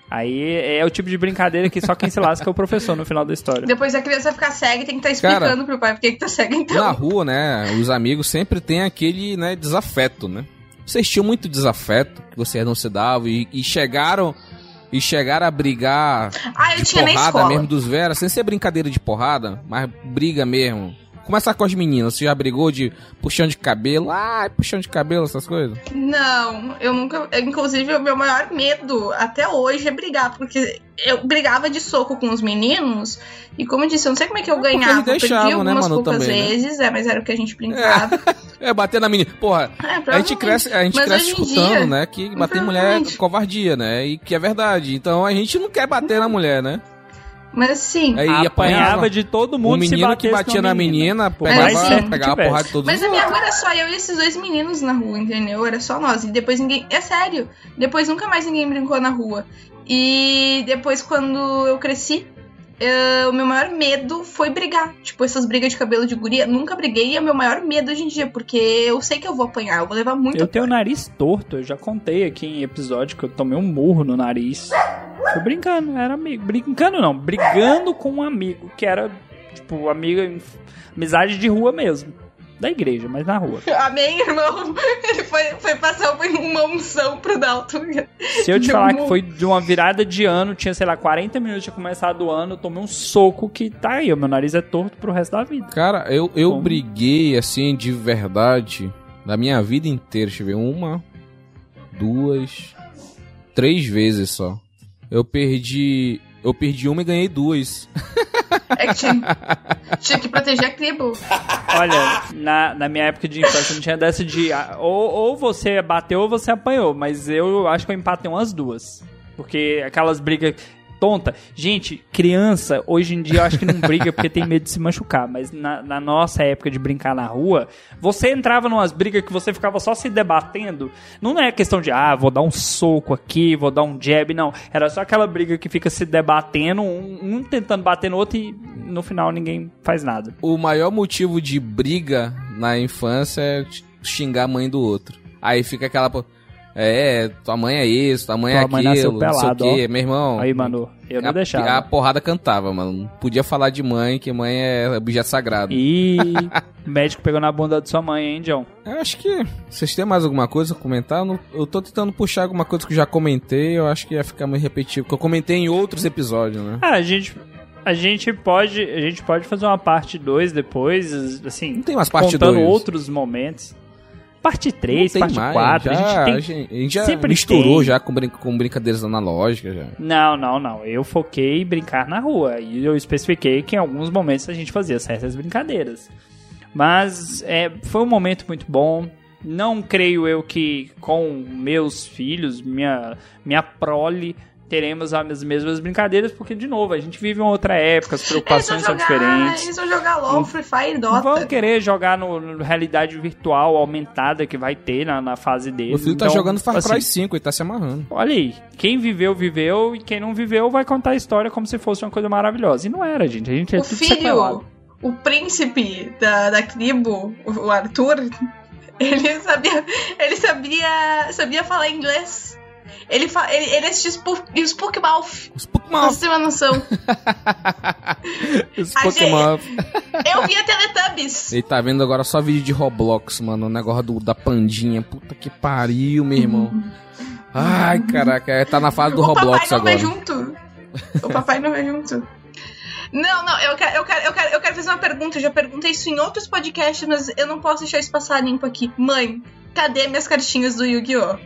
Aí é o tipo de brincadeira que só quem se lasca é o professor no final da história. Depois a criança ficar cega e tem que estar Cara, explicando pro pai por que que tá cega então. Na rua, né, os amigos sempre tem aquele, né, desafeto, né? Vocês tinham muito desafeto, que vocês não se davam e, e chegaram e chegaram a brigar Ah, eu de tinha porrada mesmo dos veras, sem ser brincadeira de porrada, mas briga mesmo. Começar com as meninas, você já brigou de puxão de cabelo, ai, puxão de cabelo, essas coisas? Não, eu nunca. Inclusive, o meu maior medo até hoje é brigar, porque eu brigava de soco com os meninos, e como eu disse, eu não sei como é que eu porque ganhava. eles Eu perdi deixavam, né, algumas Manu, poucas também, né? vezes, é, mas era o que a gente brincava. É, bater na menina. Porra, É, a gente cresce, a gente Mas cresce escutando, dia, né, que bater em mulher é covardia, né, e que é verdade. Então a gente não quer bater na mulher, né? Mas assim. Aí Apanhava de todo mundo O se menino que batia na menina, Por mais pegava, certo que pegava tivesse. porrada de todos Mas a minha rua era só eu e esses dois meninos na rua, entendeu? Era só nós. E depois ninguém. É sério. Depois nunca mais ninguém brincou na rua. E depois, quando eu cresci, eh, o meu maior medo foi brigar. Tipo, essas brigas de cabelo de guria. Nunca briguei e é o meu maior medo hoje em dia. Porque eu sei que eu vou apanhar. Eu vou levar muito Eu tenho o nariz torto, eu já contei aqui em episódio que eu tomei um murro no nariz. Foi brincando, era amigo. Brincando não, brigando com um amigo, que era, tipo, amiga, amizade de rua mesmo. Da igreja, mas na rua. Amém, irmão. Ele foi, foi passar uma unção pro Dalton. Se eu te falar um que foi de uma virada de ano, tinha, sei lá, 40 minutos, tinha começado o ano, eu tomei um soco que tá aí, o meu nariz é torto pro resto da vida. Cara, eu, eu Como? briguei, assim, de verdade, na minha vida inteira. Deixa eu ver, uma, duas, três vezes só. Eu perdi. Eu perdi uma e ganhei duas. É que tinha, tinha que proteger a tribo. Olha, na, na minha época de infância não tinha dessa de. ah, Ou, ou você bateu ou você apanhou, mas eu acho que eu empatei umas duas. Porque aquelas brigas tonta. Gente, criança, hoje em dia eu acho que não briga porque tem medo de se machucar. Mas na, na nossa época de brincar na rua, você entrava numas brigas que você ficava só se debatendo. Não é questão de, ah, vou dar um soco aqui, vou dar um jab, não. Era só aquela briga que fica se debatendo, um, um tentando bater no outro e no final ninguém faz nada. O maior motivo de briga na infância é xingar a mãe do outro. Aí fica aquela. É, tua mãe é isso, tua mãe é Tua mãe nasceu aquilo, não sei o pelado, quê. Meu irmão. Aí, mano, eu não a, deixava. A porrada cantava, mano. Podia falar de mãe, que mãe é objeto sagrado. E o médico pegou na bunda de sua mãe, hein, John? Eu acho que. Vocês têm mais alguma coisa a comentar? Eu não- Eu tô tentando puxar alguma coisa que eu já comentei. Eu acho que ia ficar meio repetitivo. Porque eu comentei em outros episódios, né? Ah, a gente. A gente pode, a gente pode fazer uma parte 2 depois, assim, Não tem mais parte contando 2. outros momentos. Parte 3, Não tem parte mais, 4, já, a gente tem a gente, a gente já sempre misturou tem. já com, brin- com brincadeiras analógicas já. Não, não, não. Eu foquei em brincar na rua. E eu especifiquei que em alguns momentos a gente fazia certas brincadeiras. Mas é, foi um momento muito bom. Não creio eu que com meus filhos, minha, minha prole, teremos as mesmas brincadeiras, porque, de novo, a gente vive uma outra época, as vão preocupações são jogar, diferentes. eles vão jogar LOL, Free Fire, Dota. Vão querer jogar no, no realidade virtual aumentada que vai ter na, na fase deles. Meu filho tá Então, jogando Far Cry assim, 5 e tá se amarrando. Olha aí, quem viveu, viveu, e quem não viveu vai contar a história como se fosse uma coisa maravilhosa. E não era, gente. A gente é O tudo filho, sequelado. o príncipe da, da tribo, o o Arthur, ele sabia, ele sabia, sabia falar inglês. Ele, fa, ele, ele assistia Spook, Spook Mouth, pra Pokémon. você ter uma noção. A Pokémon. Eu via Teletubbies. Ele tá vendo agora só vídeo de Roblox, mano. O negócio do, da pandinha. Puta que pariu, meu irmão. Ai, caraca. é, Tá na fase do o papai Roblox não agora. vai junto. O papai não vai junto. Não, não, eu quero, eu, quero, eu, quero, eu quero fazer uma pergunta. Eu já perguntei isso em outros podcasts, mas eu não posso deixar isso passar limpo aqui. Mãe, cadê minhas cartinhas do Yu-Gi-Oh?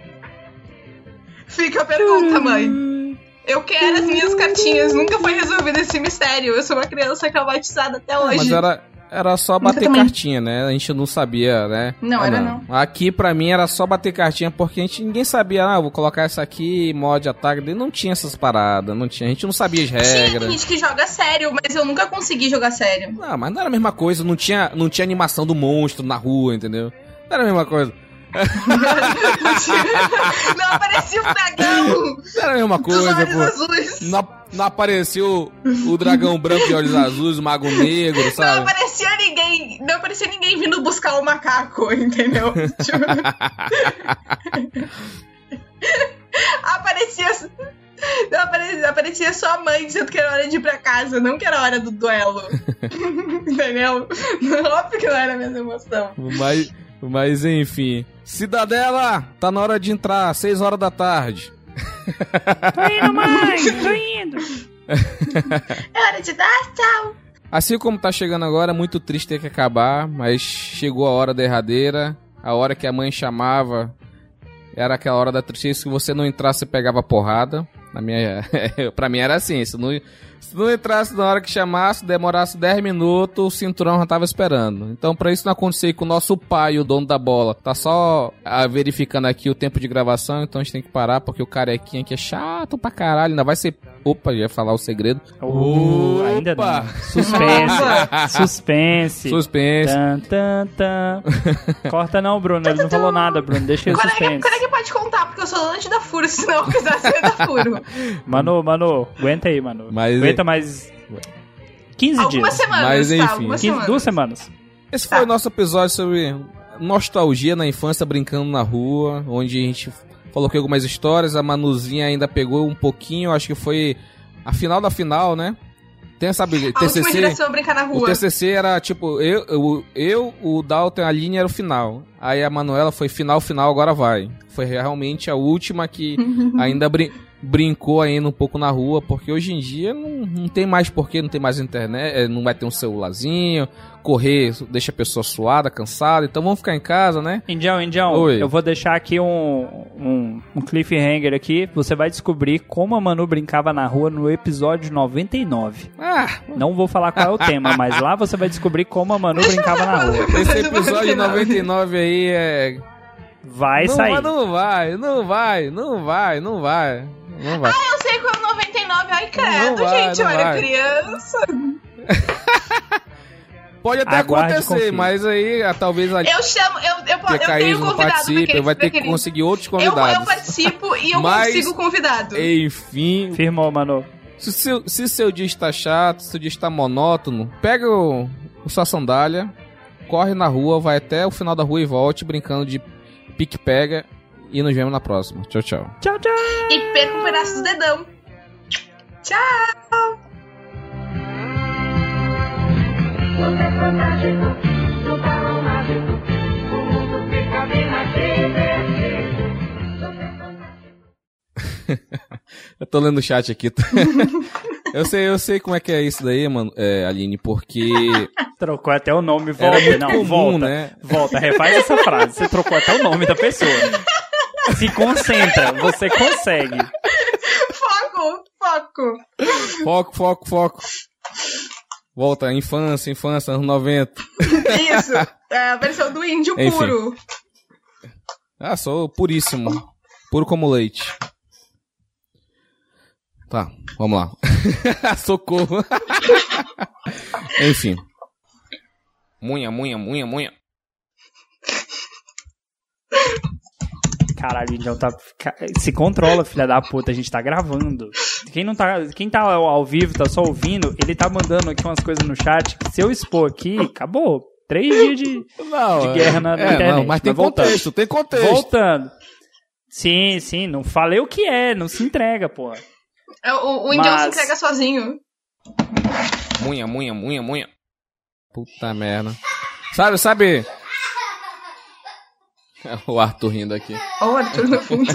Fica a pergunta, mãe. Eu quero as minhas cartinhas. Nunca foi resolvido esse mistério. Eu sou uma criança traumatizada até hoje. Mas era, era só bater cartinha, né? A gente não sabia, né? Não, Ah, era não. Aqui pra mim era só bater cartinha porque a gente ninguém sabia, ah, vou colocar essa aqui, mod ataque. Não tinha essas paradas, não tinha. A gente não sabia as Tinha regras. gente que joga sério, mas eu nunca consegui jogar sério. Não, mas não era a mesma coisa, não tinha, não tinha animação do monstro na rua, entendeu? Não era a mesma coisa. Não aparecia um dragão Não era a mesma dos coisa, olhos pô. azuis. Não, não apareceu o dragão branco de olhos azuis, o mago negro, Não sabe? aparecia ninguém não aparecia ninguém vindo buscar o macaco, entendeu? Tipo, aparecia. não, aparecia, aparecia só a mãe dizendo que era hora de ir pra casa, não que era hora do duelo. entendeu? Óbvio que não era a mesma emoção. Mas, mas enfim. Cidadela, tá na hora de entrar, 6 horas da tarde. Tô indo, mãe! Tô indo! É hora de dar tchau. Assim como tá chegando agora, é muito triste ter que acabar, mas chegou a hora derradeira, a hora que a mãe chamava, era aquela hora da tristeza, se você não entrasse, você pegava porrada. Na minha, pra mim era assim, se não, se não entrasse na hora que chamasse, demorasse 10 minutos, o cinturão já tava esperando. Então, pra isso não acontecer com o nosso pai, o dono da bola, tá só ah, verificando aqui o tempo de gravação, então a gente tem que parar, porque o carequinha aqui é chato pra caralho, ainda vai ser... Opa, já ia falar o segredo. Uh, ainda Opa! não. Suspense. Suspense. Suspense. Tan, tan, tan. Corta não, Bruno. Ele não falou nada, Bruno. Deixa ele Quando é, que, suspense. quando é que pode contar? Porque eu sou dono dar furo, senão eu quisesse dar furo. Manu, Manu, aguenta aí, Manu. Mas- aguenta mais 15 Algumas dias. semanas, Mas, tá? enfim. Algumas 15, semanas. duas semanas. Esse foi Tá. o nosso episódio sobre nostalgia na infância, brincando na rua, onde a gente falou que algumas histórias, a Manuzinha ainda pegou um pouquinho, acho que foi a final da final, né? Tem essa A TCC, brincar na o rua. TCC era tipo, eu, eu, eu, o Dalton, a linha era o final. Aí a Manuela foi final, final, agora vai. Foi realmente a última que ainda brin brincou ainda um pouco na rua, porque hoje em dia não, não tem mais porquê, não tem mais internet, eh, não vai ter um celularzinho, correr deixa a pessoa suada, cansada, então vamos ficar em casa, né? Indião, Indião, Oi. eu vou deixar aqui um, um, um cliffhanger aqui. Você vai descobrir como a Manu brincava na rua no episódio 99. Ah, Não vou falar qual é o tema, mas lá você vai descobrir como a Manu brincava na rua. esse episódio 99 aí é... Vai não, sair. vai, não vai, não vai, não vai, não vai, não vai. Eu sei qual é o 99. Ai, credo, Não vai, gente. não eu era vai. criança. Pode até Aguarde acontecer, mas aí ah, talvez a Eu chamo, eu, eu, que eu tenho convidado participe, daquele- vai ter que conseguir outros Eu, convidados. eu participo e eu Mas- consigo convidado. Enfim, Firmou, Manu. se seu, se seu dia está chato, se seu dia está monótono, pega o, o sua sandália, corre na rua, vai até o final da rua e volte brincando de pique-pega e nos vemos na próxima. Tchau, tchau. Tchau, tchau. E perca um pedaço do dedão. Tchau. Eu tô lendo o chat aqui. eu sei, eu sei como é que é isso daí, mano, é, Aline, porque Trocou até o nome, era volta. muito Não, comum, volta. né? Volta, refaz essa frase. Você trocou até o nome da pessoa. Se concentra, você consegue. Foco, foco. Foco, foco, foco. Volta, infância, infância, anos 90. Isso. É a versão do índio Enfim. puro. Ah, sou puríssimo. Puro como leite. Tá, vamos lá. Socorro. Enfim. Munha, munha, munha, munha. Caralho, então tá. Se controla, filha da puta, a gente tá gravando. Quem não tá. Quem tá ao, vivo, tá só ouvindo, ele tá mandando aqui umas coisas no chat. que Se eu expor aqui, acabou. Três dias de, Não, de guerra na, na é, internet. não, mas tem voltando. contexto, tem contexto. Voltando. Sim, sim, não falei o que é, não se entrega, porra. É, O, o índio Mas- se entrega sozinho. Munha, munha, munha, munha. Puta merda. Sabe, sabe... O Arthur rindo aqui. Ó, o Arthur no fundo.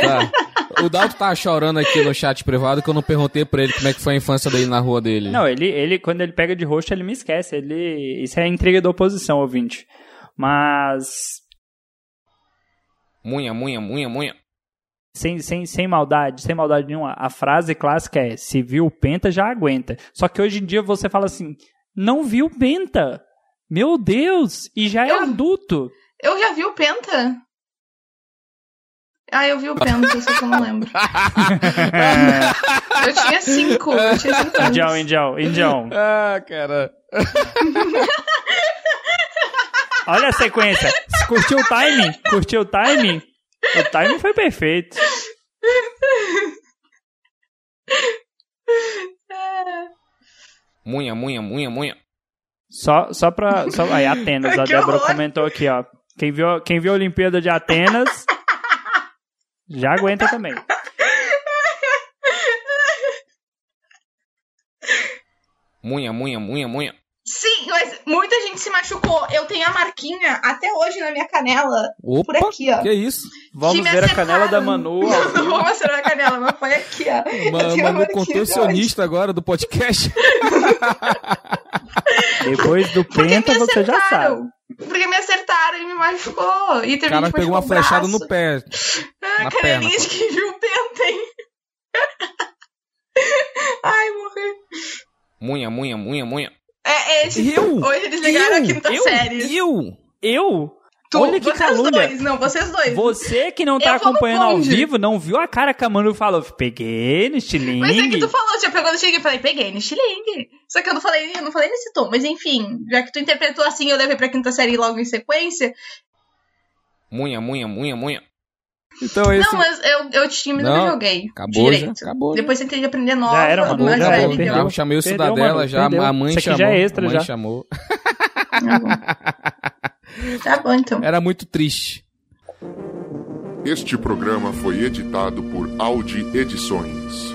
Tá. O Dalton tá chorando aqui no chat privado que eu não perguntei pra ele como é que foi a infância dele na rua dele. Não, ele, ele, quando ele pega de roxo, ele me esquece. Ele, isso é a intriga da oposição, ouvinte. Mas, Munha, munha, munha, munha. sem, sem, sem maldade, sem maldade nenhuma, a frase clássica é: se viu o Penta, já aguenta. Só que hoje em dia você fala assim: não viu o Penta. Meu Deus! E já é Eu- adulto. Eu já vi o Penta. Ah, eu vi o Penta, só que eu não lembro. eu tinha cinco. Eu tinha cinco anos. Indião, indião, indião. Ah, cara. Olha a sequência. Curtiu o timing? Curtiu o timing? O timing foi perfeito. Munha, munha, munha, munha. Só, só pra. Só, aí, Atenas, a Que Débora horror. comentou aqui, ó. Quem viu, quem viu a Olimpíada de Atenas já aguenta também. Munha, munha, munha, munha. Sim, mas muita gente se machucou. Eu tenho a marquinha até hoje na minha canela. Opa, Por aqui, ó. que isso? Vamos Que ver a canela da. Manu. Não vou mostrar a canela, mas foi aqui, ó. Ma- Manu marquinha contorcionista agora do podcast. Depois do Penta, você já sabe. Porque me acertaram e me machucou. E O teve cara que pegou uma flechada no pé. Ah, na perna. de quem viu o penta, hein? Ai, morri. Munha, munha, munha, munha. É, é esse. Eu? Hoje eles ligaram a quinta Eu? série. Eu? Eu? Tu, Olha que vocês calúnia. dois, não, vocês dois. Você que não tá acompanhando ao vivo, não viu a cara que a Manu falou. Peguei no estilingue. Mas é que tu falou, tinha pegado no estilingue e falei, peguei no estilingue. Só que eu não falei, eu não falei nesse tom, mas enfim, já que tu interpretou assim, eu levei pra quinta série logo em sequência. Munha, munha, munha, munha. Então esse... Não, mas eu, eu time nunca Não, joguei. Acabou direito. já, acabou. já. Depois tentei aprender nova, Já era, mano, mas já perdeu. Já chamei o Cidadela, já perdeu. a mãe Isso chamou. já é extra, a mãe já. chamou. Tá bom. Tá bom, então. Era muito triste. Este programa foi editado por Audi Edições.